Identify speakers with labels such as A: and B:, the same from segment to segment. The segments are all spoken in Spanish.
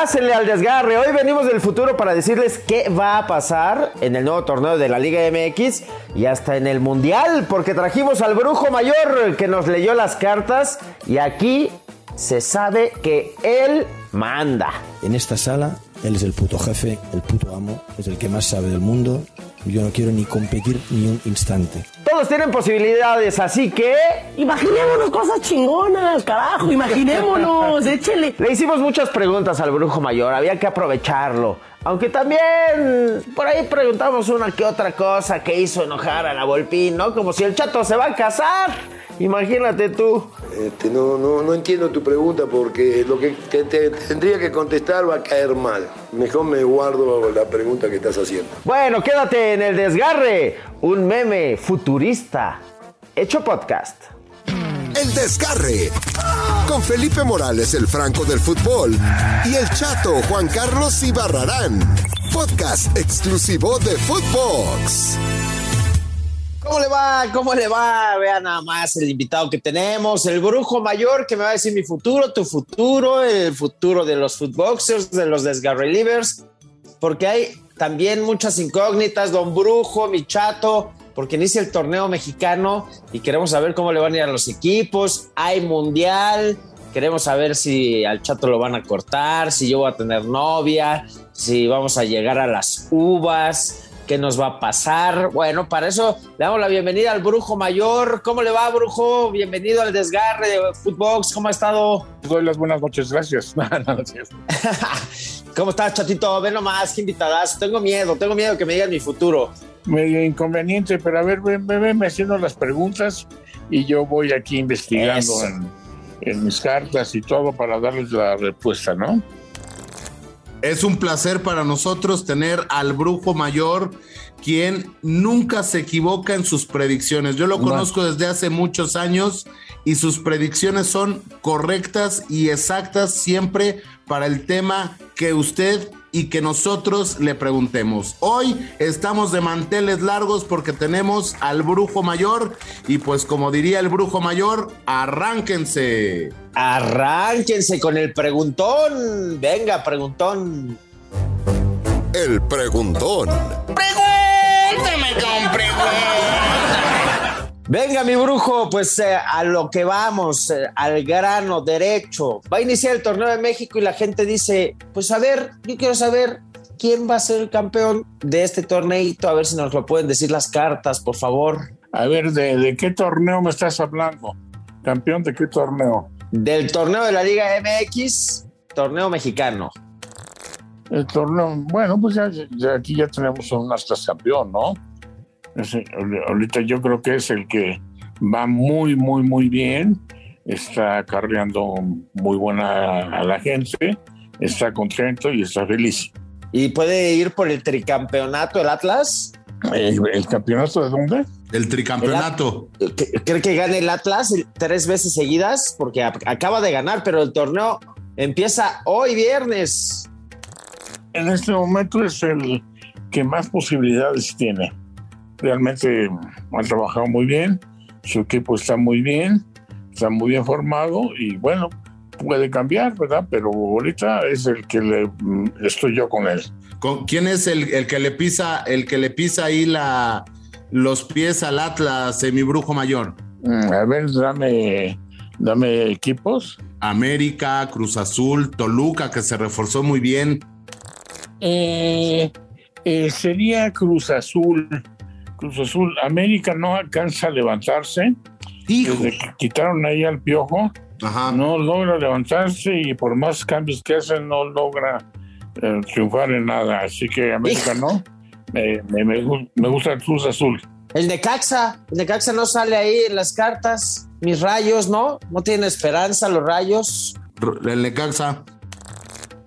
A: pásenle al desgarre. Hoy venimos del futuro para decirles qué va a pasar en el nuevo torneo de la Liga MX y hasta en el Mundial, porque trajimos al brujo mayor que nos leyó las cartas y aquí se sabe que él manda.
B: En esta sala, él es el puto jefe, el puto amo, es el que más sabe del mundo. Yo no quiero ni competir ni un instante.
A: Todos tienen posibilidades, así que...
C: Imaginémonos cosas chingonas, carajo, imaginémonos, échele.
A: Le hicimos muchas preguntas al brujo mayor, había que aprovecharlo. Aunque también por ahí preguntamos una que otra cosa que hizo enojar a la Volpín, ¿no? Como si el chato se va a casar. Imagínate tú.
D: Este, no, no, no entiendo tu pregunta porque lo que te, te tendría que contestar va a caer mal. Mejor me guardo la pregunta que estás haciendo.
A: Bueno, quédate en el desgarre, un meme futurista hecho podcast.
E: El Desgarre. Con Felipe Morales, el Franco del fútbol. Y el chato Juan Carlos Ibarrarán. Podcast exclusivo de Footbox.
A: ¿Cómo le va? ¿Cómo le va? Vean nada más el invitado que tenemos, el brujo mayor que me va a decir mi futuro, tu futuro, el futuro de los footboxers, de los desgarrelivers, porque hay también muchas incógnitas, don brujo, mi chato, porque inicia el torneo mexicano y queremos saber cómo le van a ir a los equipos, hay mundial, queremos saber si al chato lo van a cortar, si yo voy a tener novia, si vamos a llegar a las uvas, qué nos va a pasar. Bueno, para eso le damos la bienvenida al Brujo Mayor. ¿Cómo le va, Brujo? Bienvenido al desgarre de Footbox. ¿Cómo ha estado?
F: Doy las buenas noches, gracias.
A: ¿Cómo estás, chatito? Ven nomás, qué invitadas. Tengo miedo, tengo miedo que me digan mi futuro.
F: Medio inconveniente, pero a ver, ven, ven, ven haciendo las preguntas y yo voy aquí investigando en, en mis cartas y todo para darles la respuesta, ¿no?
G: Es un placer para nosotros tener al brujo mayor, quien nunca se equivoca en sus predicciones. Yo lo conozco desde hace muchos años y sus predicciones son correctas y exactas siempre para el tema que usted y que nosotros le preguntemos. Hoy estamos de manteles largos porque tenemos al brujo mayor y pues como diría el brujo mayor, arránquense.
A: Arránquense con el preguntón. Venga, preguntón.
E: El preguntón.
C: Pregúntame con preguntas.
A: Venga, mi brujo, pues eh, a lo que vamos, eh, al grano derecho. Va a iniciar el torneo de México y la gente dice, pues a ver, yo quiero saber quién va a ser el campeón de este torneito, a ver si nos lo pueden decir las cartas, por favor.
F: A ver, ¿de, de qué torneo me estás hablando? ¿Campeón de qué torneo?
A: Del torneo de la Liga MX, torneo mexicano.
F: El torneo, bueno, pues ya, ya aquí ya tenemos un hasta campeón, ¿no? Ese, ahorita yo creo que es el que va muy, muy, muy bien, está acarreando muy buena a la gente, está contento y está feliz.
A: ¿Y puede ir por el tricampeonato el Atlas?
F: ¿El, el campeonato de dónde?
G: El tricampeonato.
A: ¿Cree que gane el Atlas tres veces seguidas? Porque acaba de ganar, pero el torneo empieza hoy viernes.
F: En este momento es el que más posibilidades tiene. Realmente ha trabajado muy bien, su equipo está muy bien, está muy bien formado y bueno, puede cambiar, ¿verdad? Pero ahorita es el que le, mm, estoy yo con él.
G: ¿Con quién es el, el que le pisa, el que le pisa ahí la, los pies al Atlas, eh, mi brujo mayor?
F: Mm, A ver, dame, dame equipos.
G: América, Cruz Azul, Toluca, que se reforzó muy bien.
F: Eh, eh, sería Cruz Azul. Cruz Azul. América no alcanza a levantarse.
G: Hijo.
F: Desde que quitaron ahí al piojo,
G: Ajá.
F: no logra levantarse y por más cambios que hacen, no logra eh, triunfar en nada. Así que América no. Me, me- me gu- me gusta el Cruz Azul.
A: El Necaxa, el Necaxa no sale ahí en las cartas. Mis rayos, ¿no? No tienen esperanza los rayos.
G: El Necaxa.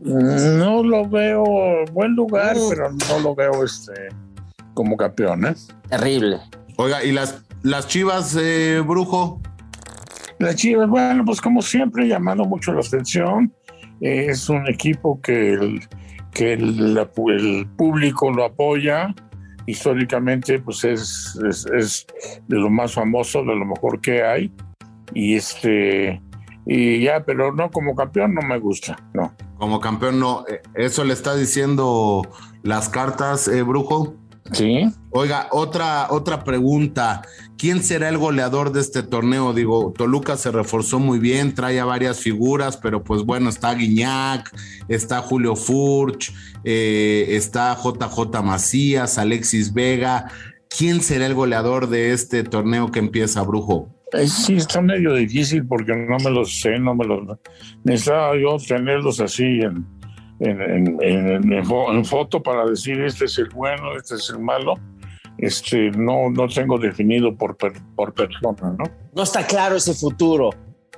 F: No lo veo buen lugar,
A: Mm.
F: pero no lo veo este como campeón. ¿eh?
A: Terrible.
G: Oiga, ¿y las, las chivas, eh, brujo?
F: Las Chivas, bueno, pues como siempre, llamando mucho la atención. Eh, es un equipo que el, que el, la el público lo apoya. Históricamente, pues es, es, es de lo más famoso, de lo mejor que hay. Y este y ya, pero no como campeón no me gusta, no.
G: Como campeón, no. Eh, ¿Eso le está diciendo las cartas, eh, Brujo?
F: Sí.
G: Oiga, otra, otra pregunta. ¿Quién será el goleador de este torneo? Digo, Toluca se reforzó muy bien, trae a varias figuras, pero pues bueno, está Guiñac, está Julio Furch, eh, está JJ Macías, Alexis Vega. ¿Quién será el goleador de este torneo que empieza, Brujo?
F: Sí, está medio difícil porque no me los sé, no me los... Necesitaba yo tenerlos así en, en, foto para decir este es el bueno, este es el malo. Este, no, no tengo definido por, por persona, ¿no?
A: No está claro ese futuro.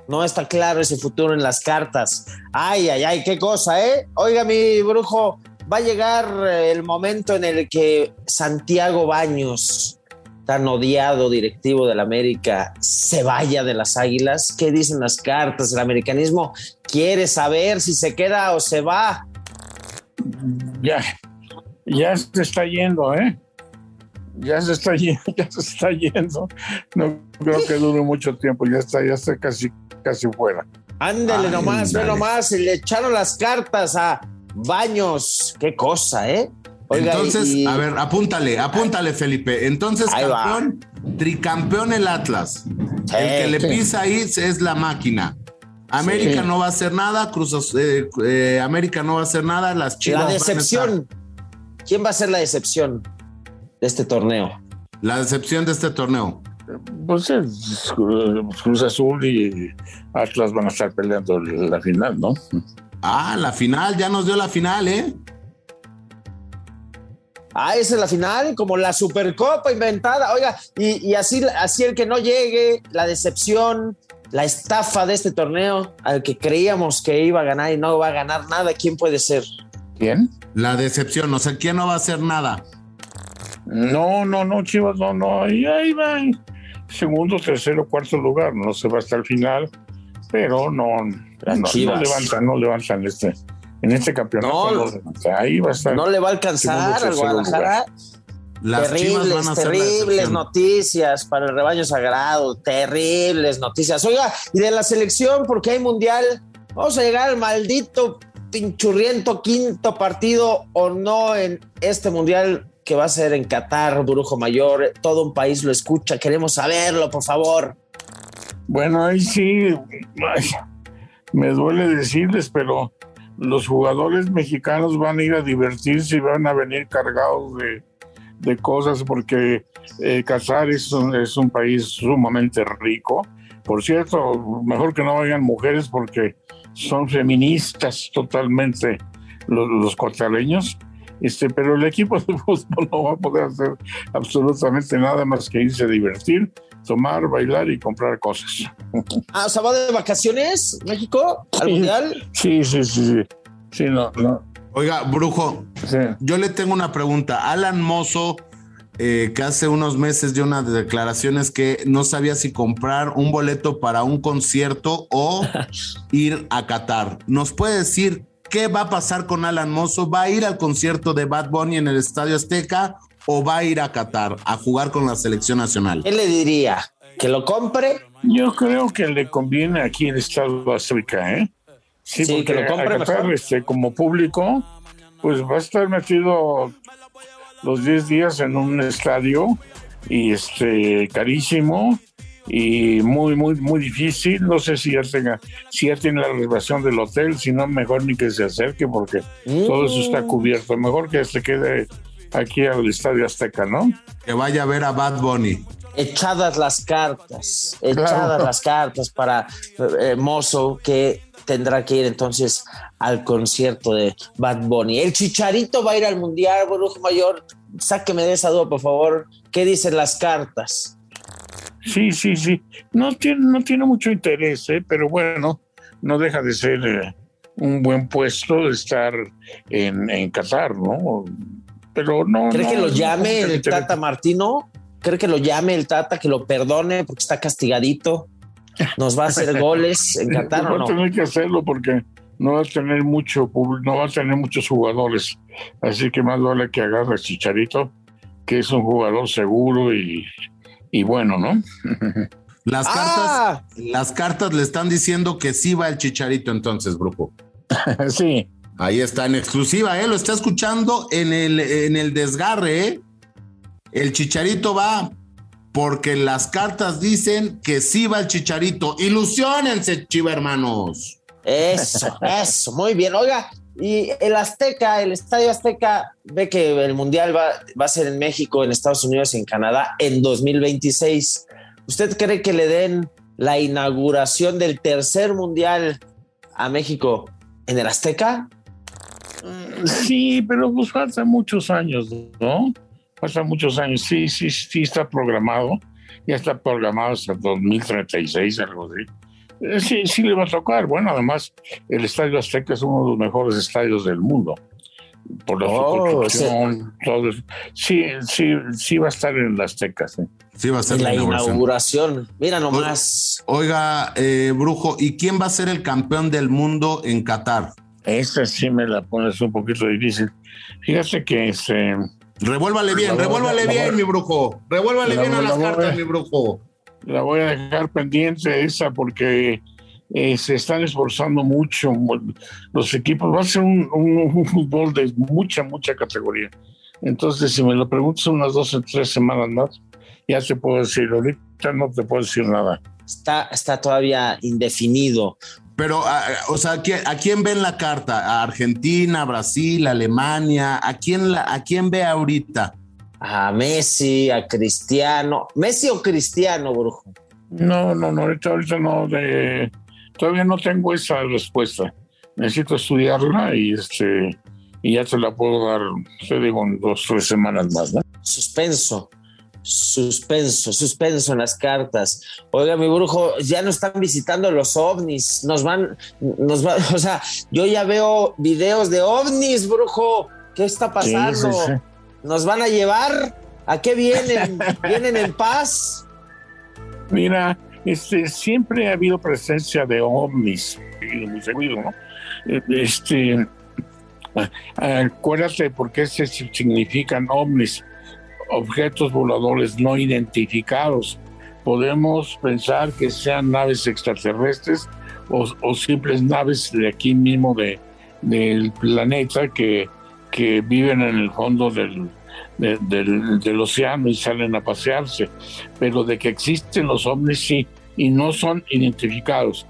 A: No está claro ese futuro en las cartas. Ay, ay, ay, qué cosa, ¿eh? Oiga, mi brujo, va a llegar el momento en el que Santiago Baños, tan odiado directivo del América, se vaya de las Águilas. ¿Qué dicen las cartas? El americanismo quiere saber si se queda o se va
F: ya, ya se está yendo, ¿eh? Ya se está yendo, ya se está yendo. No creo que dure mucho tiempo, ya está, ya está casi, casi fuera.
A: Ándale nomás, ve nomás, y le echaron las cartas a Baños. Qué cosa, ¿eh?
G: Entonces, a ver, apúntale, apúntale, Felipe. Entonces, campeón, tricampeón el Atlas. el que le pisa ahí es la máquina. América no va a hacer nada, Cruz eh, eh, América no va a hacer nada, las Chivas.
A: La decepción. ¿Quién va a ser la decepción de este torneo?
G: La decepción de este torneo.
F: Pues es, Cruz Azul y Atlas van a estar peleando la final, ¿no?
G: Ah, la final, ya nos dio la final, ¿eh?
A: Ah, esa es la final, como la Supercopa inventada. Oiga, y, y así, así el que no llegue, la decepción, la estafa de este torneo al que creíamos que iba a ganar y no va a ganar nada, ¿quién puede ser?
F: ¿Quién?
G: La decepción, o sea, ¿quién no va a hacer nada?
F: No, no, no, Chivas, no, no, ahí, ahí va. Segundo, tercero, cuarto lugar, no se va hasta el final, pero no, no, levantan, no levantan este, en este campeonato. No, ahí va a estar.
A: No le va a alcanzar al Guadalajara. Las terribles, terribles noticias para el rebaño sagrado, terribles noticias. Oiga, y de la selección, porque hay mundial, vamos a llegar al maldito pinchurriento quinto partido o no en este mundial que va a ser en Qatar, Brujo Mayor. Todo un país lo escucha, queremos saberlo, por favor.
F: Bueno, ahí sí, me duele decirles, pero los jugadores mexicanos van a ir a divertirse y van a venir cargados de de cosas porque eh, Qatar es un, es un país sumamente rico. Por cierto, mejor que no vayan mujeres porque son feministas totalmente los, los Este, pero el equipo de fútbol no va a poder hacer absolutamente nada más que irse a divertir, tomar, bailar y comprar cosas.
A: Ah, o sea, va de vacaciones México al mundial.
F: Sí, sí, sí, sí. Sí, no, no.
G: Oiga, Brujo, yo le tengo una pregunta. Alan Mozo, eh, que hace unos meses dio unas declaraciones que no sabía si comprar un boleto para un concierto o ir a Qatar. ¿Nos puede decir qué va a pasar con Alan Mozo? ¿Va a ir al concierto de Bad Bunny en el Estadio Azteca o va a ir a Qatar a jugar con la selección nacional?
A: ¿Qué le diría? ¿Que lo compre?
F: Yo creo que le conviene aquí en Estadio Azteca, ¿eh? Sí, que lo compre este, como público, pues va a estar metido los 10 días en un estadio y este carísimo y muy muy muy difícil. No sé si ya tenga si ya tiene la reservación del hotel si no mejor ni que se acerque porque todo eso está mm. cubierto. Mejor que se quede aquí al estadio Azteca no
G: que vaya a ver a Bad Bunny.
A: Echadas las cartas echadas las cartas para eh, Mozo que tendrá que ir entonces al concierto de Bad Bunny. El Chicharito va a ir al Mundial, Brujo Mayor. Sáqueme de esa duda, por favor. ¿Qué dicen las cartas?
F: Sí, sí, sí. No tiene, no tiene mucho interés, ¿eh? pero bueno, no deja de ser eh, un buen puesto de estar en, en Qatar, ¿no? Pero no.
A: ¿Cree que lo llame el Tata Martino? ¿Cree que lo llame el Tata, que lo perdone porque está castigadito? Nos va a hacer goles en Qatar
F: no? Va a tener que hacerlo porque no va a tener mucho no va a tener muchos jugadores. Así que más vale que agarre a Chicharito, que es un jugador seguro y, y bueno, ¿no?
G: Las cartas, ah. las cartas le están diciendo que sí va el Chicharito entonces, grupo.
F: sí,
G: Ahí está en exclusiva, ¿eh? Lo está escuchando en el, en el desgarre, ¿eh? El chicharito va porque las cartas dicen que sí va el chicharito. Ilusionense, chiva hermanos.
A: Eso, eso, muy bien. Oiga, y el Azteca, el Estadio Azteca, ve que el Mundial va, va a ser en México, en Estados Unidos y en Canadá en 2026. ¿Usted cree que le den la inauguración del tercer Mundial a México en el Azteca?
F: Sí, pero pues falta muchos años, ¿no? Falta muchos años. Sí, sí, sí está programado. Ya está programado hasta 2036, algo así. Eh, Sí, sí le va a tocar. Bueno, además, el Estadio Azteca es uno de los mejores estadios del mundo. Por la
A: Oh,
F: construcción, todo eso. Sí, sí, sí va a estar en el Azteca, sí.
G: Sí va a ser
A: En la
G: inauguración.
A: inauguración. Mira nomás.
G: Oiga, eh, Brujo, ¿y quién va a ser el campeón del mundo en Qatar?
F: Esta sí me la pones un poquito difícil. Fíjate que este,
G: Revuélvale bien, revuélvale
F: la
G: bien,
F: voy-
G: mi brujo. Revuélvale
F: la
G: bien a las
F: voy-
G: cartas, mi brujo.
F: la voy a dejar pendiente esa porque eh, se están esforzando mucho los equipos. Va a ser un, un- un fútbol de mucha, mucha categoría. Entonces, si me lo preguntas unas dos o tres semanas más, ya te puedo decir. Ahorita no te puedo decir nada.
A: Está, está todavía indefinido.
G: Pero, a- o sea, ¿a quién, a quién ven la carta? ¿A Argentina, Brasil, Alemania? ¿A quién, la, ¿A quién ve ahorita?
A: A Messi, a Cristiano. ¿Messi o Cristiano, brujo?
F: No, no, no, ahorita, ahorita no. De, todavía no tengo esa respuesta. Necesito estudiarla y este y ya te la puedo dar, te digo, en dos, tres semanas más. ¿no?
A: Suspenso. Suspenso, suspenso en las cartas. Oiga, mi brujo, ya nos están visitando los ovnis. Nos van, nos va, o sea, yo ya veo videos de ovnis, brujo. ¿Qué está pasando?
F: Sí, sí, sí.
A: ¿Nos van a llevar? ¿A qué vienen? ¿Vienen en paz?
F: Mira, este, siempre ha habido presencia de ovnis, muy seguido, ¿no? Este, ah, acuérdate por qué se significan ovnis, objetos voladores no identificados. Podemos pensar que sean naves extraterrestres o, o simples naves de aquí mismo de, del planeta que, que viven en el fondo del, de- del, del océano y salen a pasearse pero de que existen los ovnis sí, y no son identificados.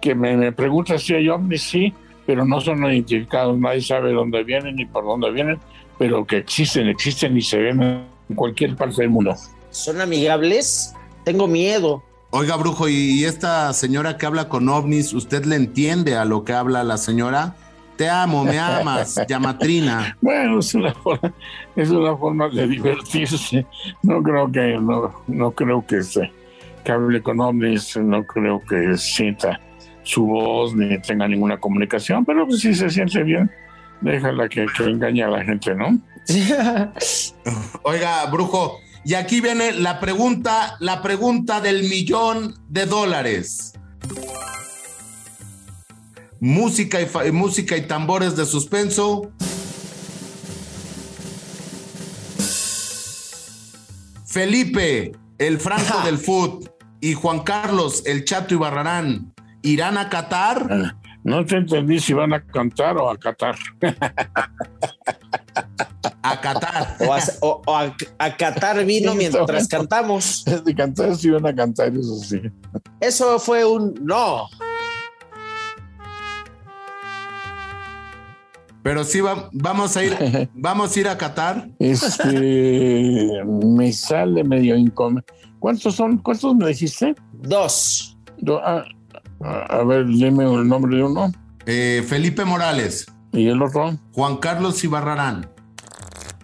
F: Que me, me preguntas si hay ovnis, sí, pero no son identificados, nadie sabe dónde vienen ni por dónde vienen, pero que existen, existen y se ven en cualquier parte del mundo.
A: ¿Son amigables? Tengo miedo.
G: Oiga, Brujo, ¿y esta señora que habla con ovnis, usted le entiende a lo que habla la señora? Te amo, me amas, llamatrina.
F: Bueno, es una forma, es una forma de divertirse. No creo que, no, no creo que se que hable con ovnis, no creo que sienta su voz ni tenga ninguna comunicación, pero pues, si se siente bien, déjala que, que engañe a la gente, ¿no?
G: Oiga, Brujo, y aquí viene la pregunta, la pregunta del millón de dólares. Música y, música y tambores de suspenso. Felipe, el Franco del Foot, y Juan Carlos, el Chato Ibarrarán, ¿irán a Qatar?
F: No te entendí si van a cantar o a catar.
G: A Qatar.
A: O a, o- o a- a catar vino mientras cantamos.
F: De cantar si van a cantar, eso sí.
A: Eso fue un no.
G: Pero sí va- vamos a ir, vamos a ir a Qatar.
F: Este me sale medio incómodo. ¿Cuántos son? ¿Cuántos me dijiste?
A: Dos.
F: Do- ah, a a ver, dime el nombre de uno.
G: Eh, Felipe Morales,
F: Y el otro.
G: Juan Carlos Ibarrarán.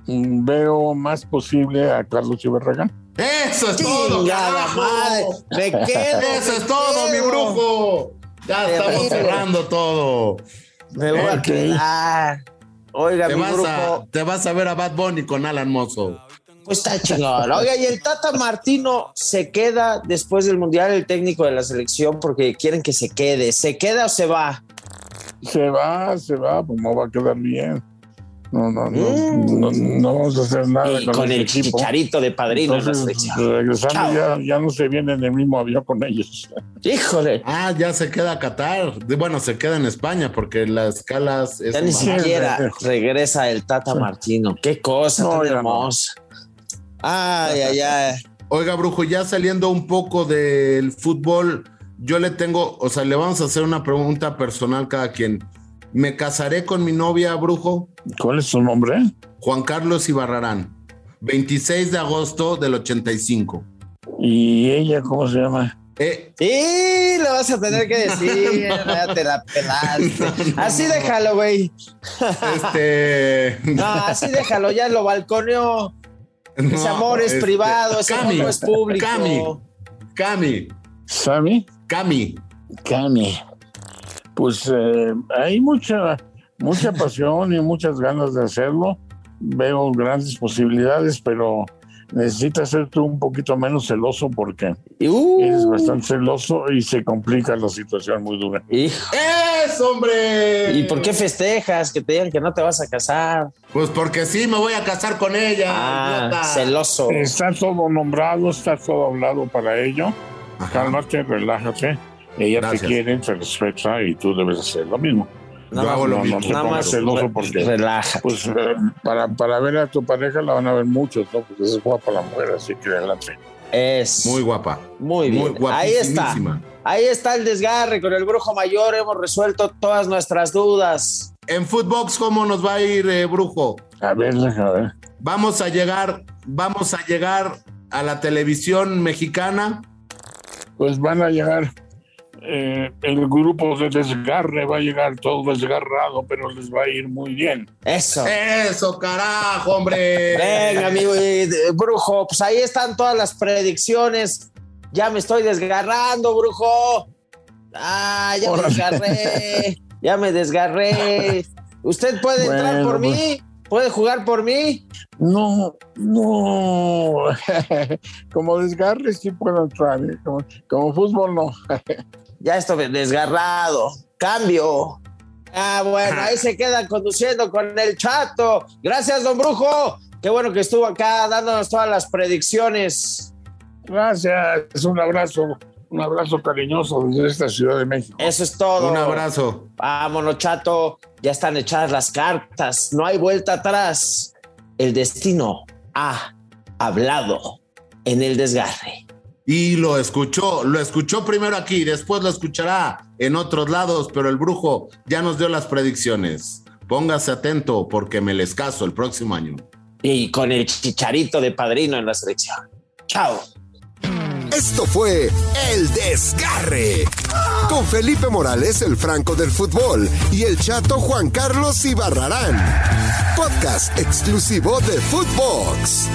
F: Veo más posible a Carlos Ibarragán.
G: Eso es todo. Carajo.
A: madre. Me quedo.
G: Eso
A: me
G: es todo, mi brujo. Ya estamos cerrando todo.
A: Me voy a quedar. Oiga,
G: Te
A: mi
G: vas, a, te vas a ver a Bad Bunny con Alan Mozo.
A: Pues está chingón. Oiga, y el Tata Martino se queda después del Mundial, el técnico de la selección, porque quieren que se quede. ¿Se queda o se va?
F: Se va, se va, pues no va a quedar bien. No, no, no, no, no vamos a hacer nada
A: Y
F: con,
A: el
F: equipo.
A: chicharito de padrino
F: Entonces,
A: selección.
F: regresando ya, ya no se viene en el mismo avión con ellos.
A: Híjole,
G: Ah, ya se queda a Qatar. Bueno, se queda en España porque las escalas es
A: ya ni siquiera regresa el Tata Martino. Qué cosa
F: No,
A: tan hermosa. Ay, ay, ay.
G: Oiga, Brujo, ya saliendo un poco del fútbol, yo le tengo, o sea, le vamos a hacer una pregunta personal cada quien. ¿Me casaré con mi novia, Brujo?
F: ¿Cuál es su nombre?
G: Juan Carlos Ibarrarán. 26 de agosto del 85.
F: ¿Y ella cómo se llama?
G: Eh,
A: Sí, lo vas a tener que decir. ya te la pelaste. Así déjalo, güey.
G: este.
A: No, así déjalo, ya lo balconeó. Ese
G: no,
A: amor es
G: este,
A: privado, ese
G: Cami,
A: amor no es público.
G: Cami, Cami,
F: ¿Sammy?
G: Cami.
F: Cami. Pues eh, hay mucha, mucha pasión y muchas ganas de hacerlo. Veo grandes posibilidades, pero necesitas ser tú un poquito menos celoso porque
A: Y, uh,
F: eres bastante celoso y se complica la situación muy dura.
A: hijo.
G: ¡Es, hombre!
A: ¿Y por qué festejas que te digan que no te vas a casar?
G: Pues porque sí, me voy a casar con ella.
A: Ah,
G: idiota.
A: celoso.
F: Está todo nombrado, está todo hablado para ello.
G: Ajá.
F: Cálmate, relájate. Ella
G: Gracias.
F: te quiere, te respeta y tú debes hacer lo mismo.
G: Yo hago lo
F: no,
G: mismo.
F: no
A: Nada más
F: celoso
A: re-
F: porque
A: relaja.
F: pues eh, para, para ver a tu pareja la van a ver muchos, ¿no? Porque es guapa la mujer, así que adelante.
A: Es
G: Muy guapa.
A: muy bien.
G: Muy
A: Ahí está. Ahí está el desgarre con el brujo mayor. Hemos resuelto todas nuestras dudas.
G: En Footbox, ¿cómo nos va a ir, eh, Brujo?
F: A ver, a ver.
G: Vamos a llegar, vamos a llegar a la televisión mexicana.
F: Pues van a llegar, eh, el grupo de desgarre va a llegar todo desgarrado, pero les va a ir muy bien.
A: Eso.
G: Eso, carajo, hombre.
A: Venga, amigo eh, brujo, pues ahí están todas las predicciones. Ya me estoy desgarrando, brujo. Ah, ya me desgarré. Ya me desgarré. ¿Usted puede entrar por mí? ¿Puede jugar por mí?
F: No, no. como desgarre sí puedo entrar, ¿eh? como, como fútbol no.
A: Ya estoy desgarrado. Cambio. Ah, bueno, ahí se quedan conduciendo con el chato. Gracias, don Brujo. Qué bueno que estuvo acá dándonos todas las predicciones.
F: Gracias, un abrazo, un abrazo cariñoso desde esta Ciudad de México.
A: Eso es todo.
G: Un abrazo.
A: Vámonos, chato. Ya están echadas las cartas. No hay vuelta atrás. El destino ha hablado en el desgarre.
G: Y lo escuchó, lo escuchó primero aquí, después lo escuchará en otros lados, pero el brujo ya nos dio las predicciones. Póngase atento porque me les caso el próximo año.
A: Y con el chicharito de padrino en la selección. Chao.
E: Esto fue El Desgarre. Con Felipe Morales, el Franco del Fútbol, y el chato Juan Carlos Ibarrarán. Podcast exclusivo de Footbox.